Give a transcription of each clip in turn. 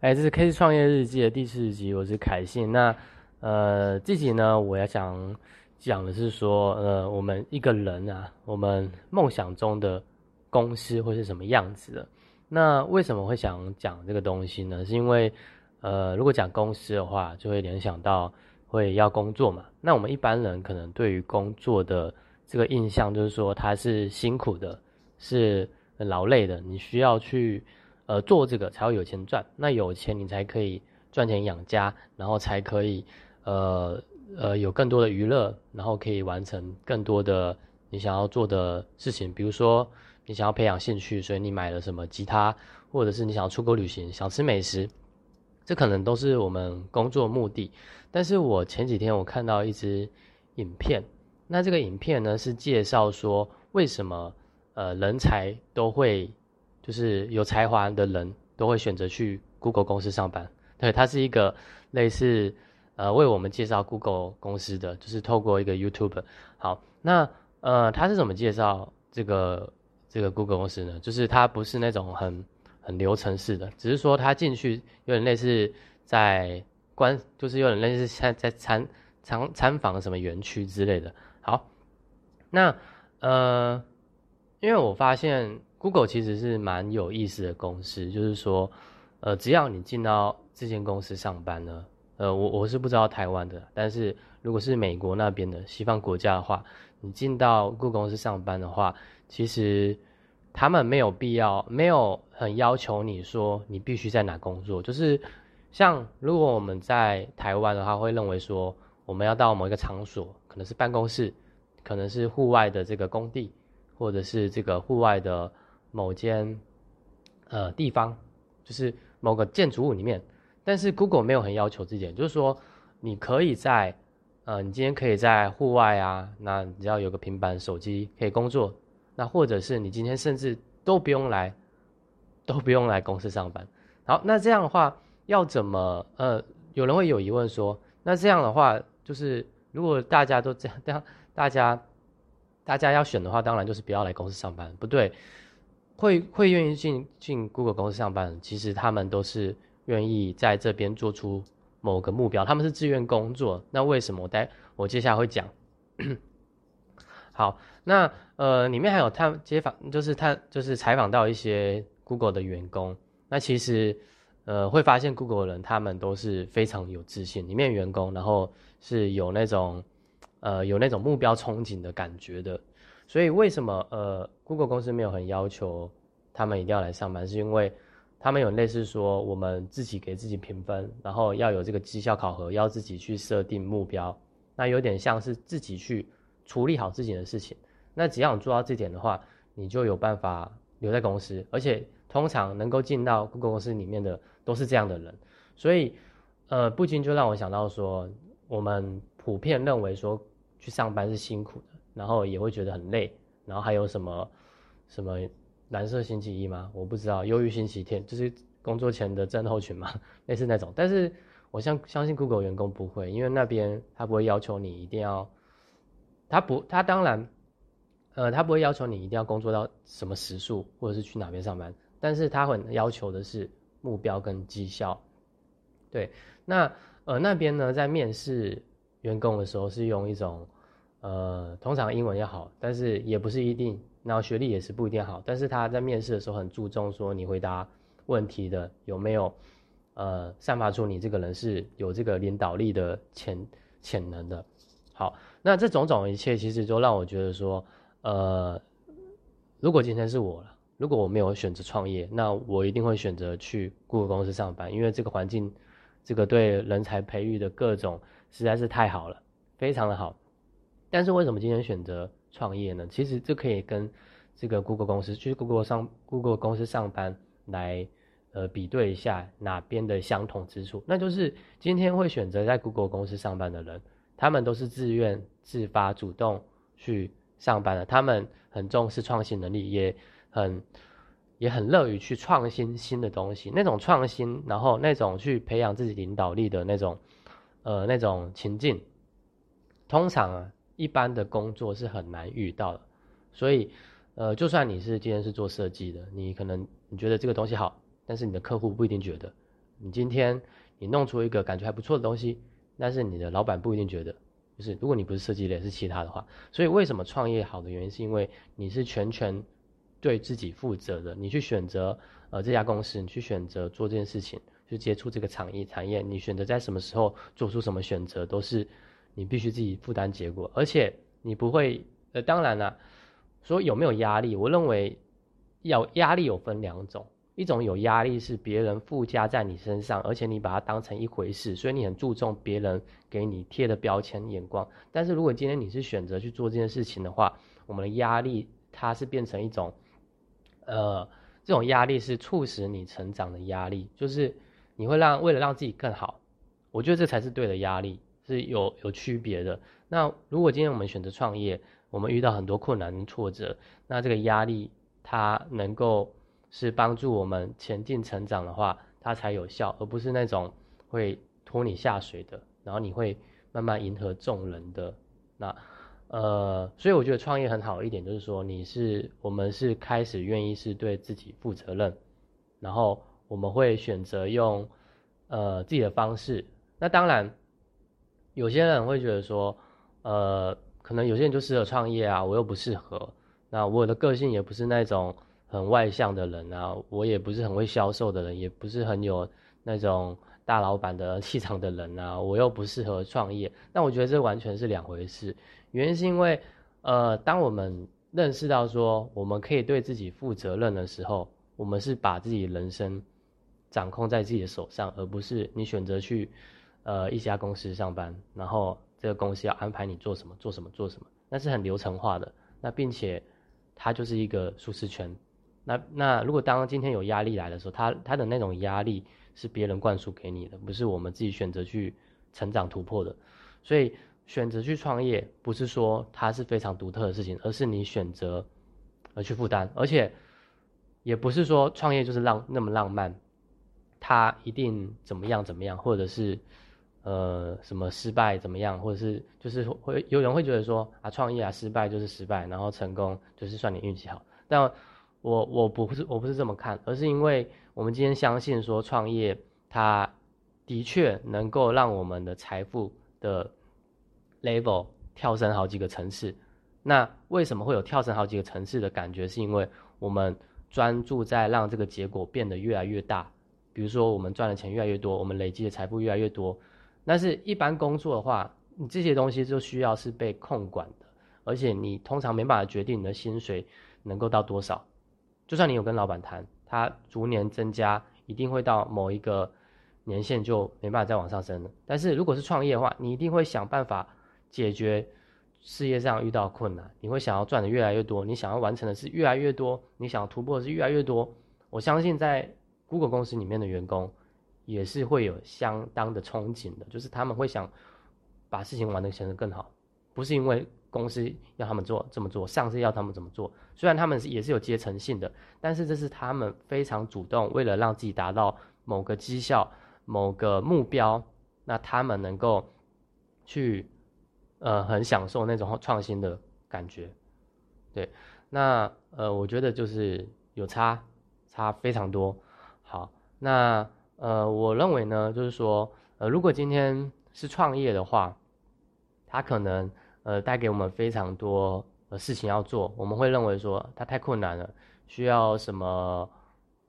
哎，这是 K 创业日记的第四集，我是凯信。那呃，这集呢，我要讲讲的是说，呃，我们一个人啊，我们梦想中的公司会是什么样子的？那为什么会想讲这个东西呢？是因为呃，如果讲公司的话，就会联想到会要工作嘛。那我们一般人可能对于工作的这个印象，就是说它是辛苦的，是劳累的，你需要去。呃，做这个才会有钱赚，那有钱你才可以赚钱养家，然后才可以，呃呃，有更多的娱乐，然后可以完成更多的你想要做的事情。比如说，你想要培养兴趣，所以你买了什么吉他，或者是你想要出国旅行，想吃美食，这可能都是我们工作目的。但是我前几天我看到一支影片，那这个影片呢是介绍说为什么呃人才都会。就是有才华的人都会选择去 Google 公司上班。对，它是一个类似呃为我们介绍 Google 公司的，就是透过一个 YouTube。好，那呃他是怎么介绍这个这个 Google 公司呢？就是他不是那种很很流程式的，只是说他进去有点类似在观，就是有点类似在在参参参访什么园区之类的。好，那呃因为我发现。Google 其实是蛮有意思的公司，就是说，呃，只要你进到这间公司上班呢，呃，我我是不知道台湾的，但是如果是美国那边的西方国家的话，你进到 Google 公司上班的话，其实他们没有必要，没有很要求你说你必须在哪工作，就是像如果我们在台湾的话，会认为说我们要到某一个场所，可能是办公室，可能是户外的这个工地，或者是这个户外的。某间呃地方，就是某个建筑物里面，但是 Google 没有很要求这点，就是说你可以在呃你今天可以在户外啊，那只要有个平板手机可以工作，那或者是你今天甚至都不用来，都不用来公司上班。好，那这样的话要怎么呃？有人会有疑问说，那这样的话就是如果大家都这样，这样大家大家要选的话，当然就是不要来公司上班，不对。会会愿意进进 Google 公司上班，其实他们都是愿意在这边做出某个目标，他们是自愿工作。那为什么？待我接下来会讲。好，那呃里面还有探街访，就是探就是采访到一些 Google 的员工。那其实呃会发现 Google 人他们都是非常有自信，里面员工然后是有那种呃有那种目标憧憬的感觉的。所以为什么呃，Google 公司没有很要求他们一定要来上班，是因为他们有类似说我们自己给自己评分，然后要有这个绩效考核，要自己去设定目标，那有点像是自己去处理好自己的事情。那只要你做到这点的话，你就有办法留在公司，而且通常能够进到 Google 公司里面的都是这样的人。所以呃，不禁就让我想到说，我们普遍认为说去上班是辛苦的。然后也会觉得很累，然后还有什么什么蓝色星期一吗？我不知道，忧郁星期天就是工作前的症候群嘛，类似那种。但是我相相信 Google 员工不会，因为那边他不会要求你一定要，他不，他当然，呃，他不会要求你一定要工作到什么时数，或者是去哪边上班，但是他很要求的是目标跟绩效。对，那呃那边呢，在面试员工的时候是用一种。呃，通常英文要好，但是也不是一定，然后学历也是不一定好。但是他在面试的时候很注重说你回答问题的有没有，呃，散发出你这个人是有这个领导力的潜潜能的。好，那这种种一切其实都让我觉得说，呃，如果今天是我了，如果我没有选择创业，那我一定会选择去顾问公司上班，因为这个环境，这个对人才培育的各种实在是太好了，非常的好。但是为什么今天选择创业呢？其实这可以跟这个 Google 公司去 Google 上 Google 公司上班来呃比对一下哪边的相同之处。那就是今天会选择在 Google 公司上班的人，他们都是自愿自发主动去上班的。他们很重视创新能力，也很也很乐于去创新新的东西。那种创新，然后那种去培养自己领导力的那种呃那种情境，通常啊。一般的工作是很难遇到的，所以，呃，就算你是今天是做设计的，你可能你觉得这个东西好，但是你的客户不一定觉得，你今天你弄出一个感觉还不错的东西，但是你的老板不一定觉得，就是如果你不是设计类，是其他的话，所以为什么创业好的原因，是因为你是全权对自己负责的，你去选择呃这家公司，你去选择做这件事情，去接触这个产业产业，你选择在什么时候做出什么选择，都是你必须自己负担结果，而且你不会呃，当然了，说有没有压力，我认为要压力有分两种。一种有压力是别人附加在你身上，而且你把它当成一回事，所以你很注重别人给你贴的标签眼光。但是如果今天你是选择去做这件事情的话，我们的压力它是变成一种，呃，这种压力是促使你成长的压力，就是你会让为了让自己更好，我觉得这才是对的压力，是有有区别的。那如果今天我们选择创业，我们遇到很多困难挫折，那这个压力它能够。是帮助我们前进成长的话，它才有效，而不是那种会拖你下水的，然后你会慢慢迎合众人的那呃，所以我觉得创业很好一点，就是说你是我们是开始愿意是对自己负责任，然后我们会选择用呃自己的方式。那当然，有些人会觉得说，呃，可能有些人就适合创业啊，我又不适合。那我的个性也不是那种。很外向的人啊，我也不是很会销售的人，也不是很有那种大老板的气场的人啊，我又不适合创业。那我觉得这完全是两回事。原因是因为，呃，当我们认识到说我们可以对自己负责任的时候，我们是把自己人生掌控在自己的手上，而不是你选择去呃一家公司上班，然后这个公司要安排你做什么做什么做什么，那是很流程化的。那并且它就是一个舒适圈。那那如果当今天有压力来的时候，他他的那种压力是别人灌输给你的，不是我们自己选择去成长突破的。所以选择去创业，不是说它是非常独特的事情，而是你选择而去负担，而且也不是说创业就是浪那么浪漫，它一定怎么样怎么样，或者是呃什么失败怎么样，或者是就是会有人会觉得说啊创业啊失败就是失败，然后成功就是算你运气好，但。我我不是我不是这么看，而是因为我们今天相信说创业，它的确能够让我们的财富的 level 跳升好几个层次。那为什么会有跳升好几个层次的感觉？是因为我们专注在让这个结果变得越来越大。比如说我们赚的钱越来越多，我们累积的财富越来越多。但是一般工作的话，你这些东西就需要是被控管的，而且你通常没办法决定你的薪水能够到多少。就算你有跟老板谈，他逐年增加，一定会到某一个年限就没办法再往上升了。但是如果是创业的话，你一定会想办法解决事业上遇到困难，你会想要赚的越来越多，你想要完成的是越来越多，你想要突破的是越来越多。我相信在 Google 公司里面的员工也是会有相当的憧憬的，就是他们会想把事情玩得显得更好，不是因为。公司要他们做这么做，上司要他们怎么做？虽然他们是也是有阶层性的，但是这是他们非常主动，为了让自己达到某个绩效、某个目标，那他们能够去呃很享受那种创新的感觉。对，那呃我觉得就是有差差非常多。好，那呃我认为呢，就是说呃如果今天是创业的话，他可能。呃，带给我们非常多呃事情要做，我们会认为说它太困难了，需要什么？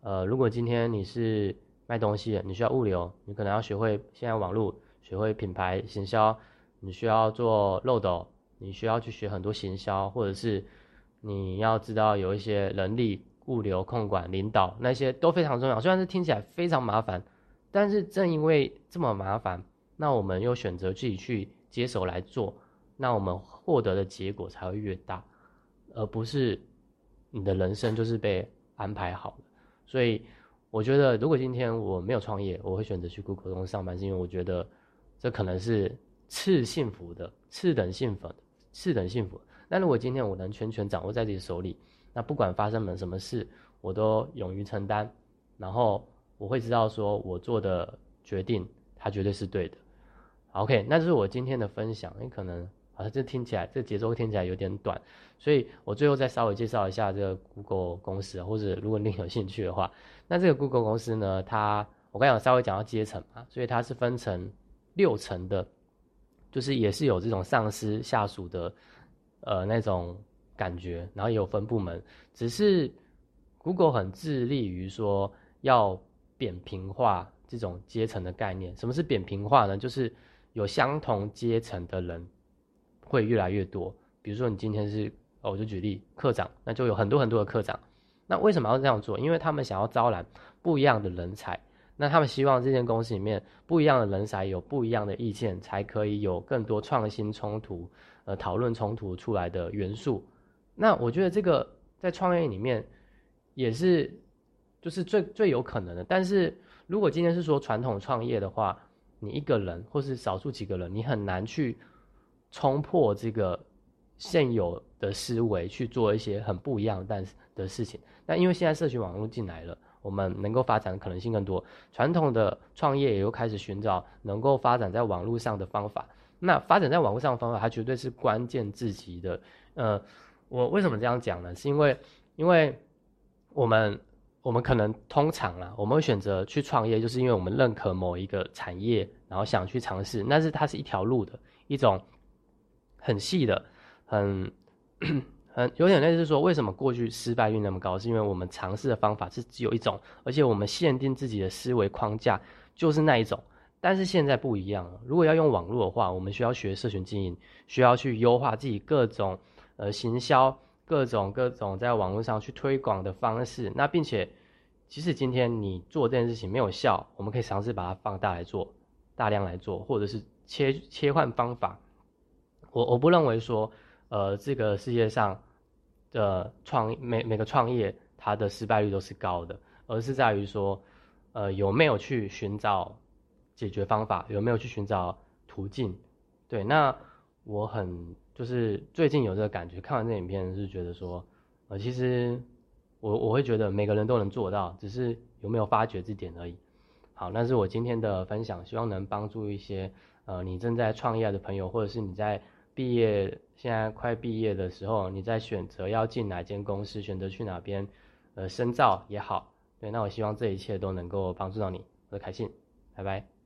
呃，如果今天你是卖东西的，你需要物流，你可能要学会现在网络，学会品牌行销，你需要做漏斗，你需要去学很多行销，或者是你要知道有一些人力、物流、控管、领导那些都非常重要。虽然是听起来非常麻烦，但是正因为这么麻烦，那我们又选择自己去接手来做。那我们获得的结果才会越大，而不是你的人生就是被安排好的。所以我觉得，如果今天我没有创业，我会选择去 Google 公司上班，是因为我觉得这可能是次幸福的、次等幸福的、次等幸福。那如果今天我能全权掌握在自己手里，那不管发生了什么事，我都勇于承担，然后我会知道说我做的决定，它绝对是对的。OK，那这是我今天的分享，因为可能。啊，这听起来这节奏听起来有点短，所以我最后再稍微介绍一下这个 Google 公司，或者如果你有兴趣的话，那这个 Google 公司呢，它我我刚才有稍微讲到阶层嘛，所以它是分成六层的，就是也是有这种上司下属的呃那种感觉，然后也有分部门，只是 Google 很致力于说要扁平化这种阶层的概念。什么是扁平化呢？就是有相同阶层的人会越来越多。比如说你今天是哦，我就举例科长，那就有很多很多的科长。那为什么要这样做？因为他们想要招揽不一样的人才。那他们希望这间公司里面不一样的人才有不一样的意见，才可以有更多创新冲突、呃讨论冲突出来的元素。那我觉得这个在创业里面也是就是最最有可能的。但是如果今天是说传统创业的话，你一个人或是少数几个人，你很难去冲破这个现有的思维去做一些很不一样但是的事情。那因为现在社群网络进来了，我们能够发展的可能性更多。传统的创业也又开始寻找能够发展在网络上的方法。那发展在网络上的方法，它绝对是关键至极的。呃，我为什么这样讲呢？是因为，因为我们我们可能通常啊，我们会选择去创业，就是因为我们认可某一个产业，然后想去尝试。但是它是一条路的一种很细的，很。很，有点类似说，为什么过去失败率那么高？是因为我们尝试的方法是只有一种，而且我们限定自己的思维框架就是那一种。但是现在不一样了，如果要用网络的话，我们需要学社群经营，需要去优化自己各种呃行销、各种各种在网络上去推广的方式。那并且，即使今天你做这件事情没有效，我们可以尝试把它放大来做，大量来做，或者是切切换方法。我我不认为说，呃，这个世界上。的创每每个创业，它的失败率都是高的，而是在于说，呃，有没有去寻找解决方法，有没有去寻找途径。对，那我很就是最近有这个感觉，看完这影片是觉得说，呃，其实我我会觉得每个人都能做到，只是有没有发觉这点而已。好，那是我今天的分享，希望能帮助一些呃你正在创业的朋友，或者是你在。毕业现在快毕业的时候，你在选择要进哪间公司，选择去哪边，呃，深造也好，对，那我希望这一切都能够帮助到你，我是凯信，拜拜。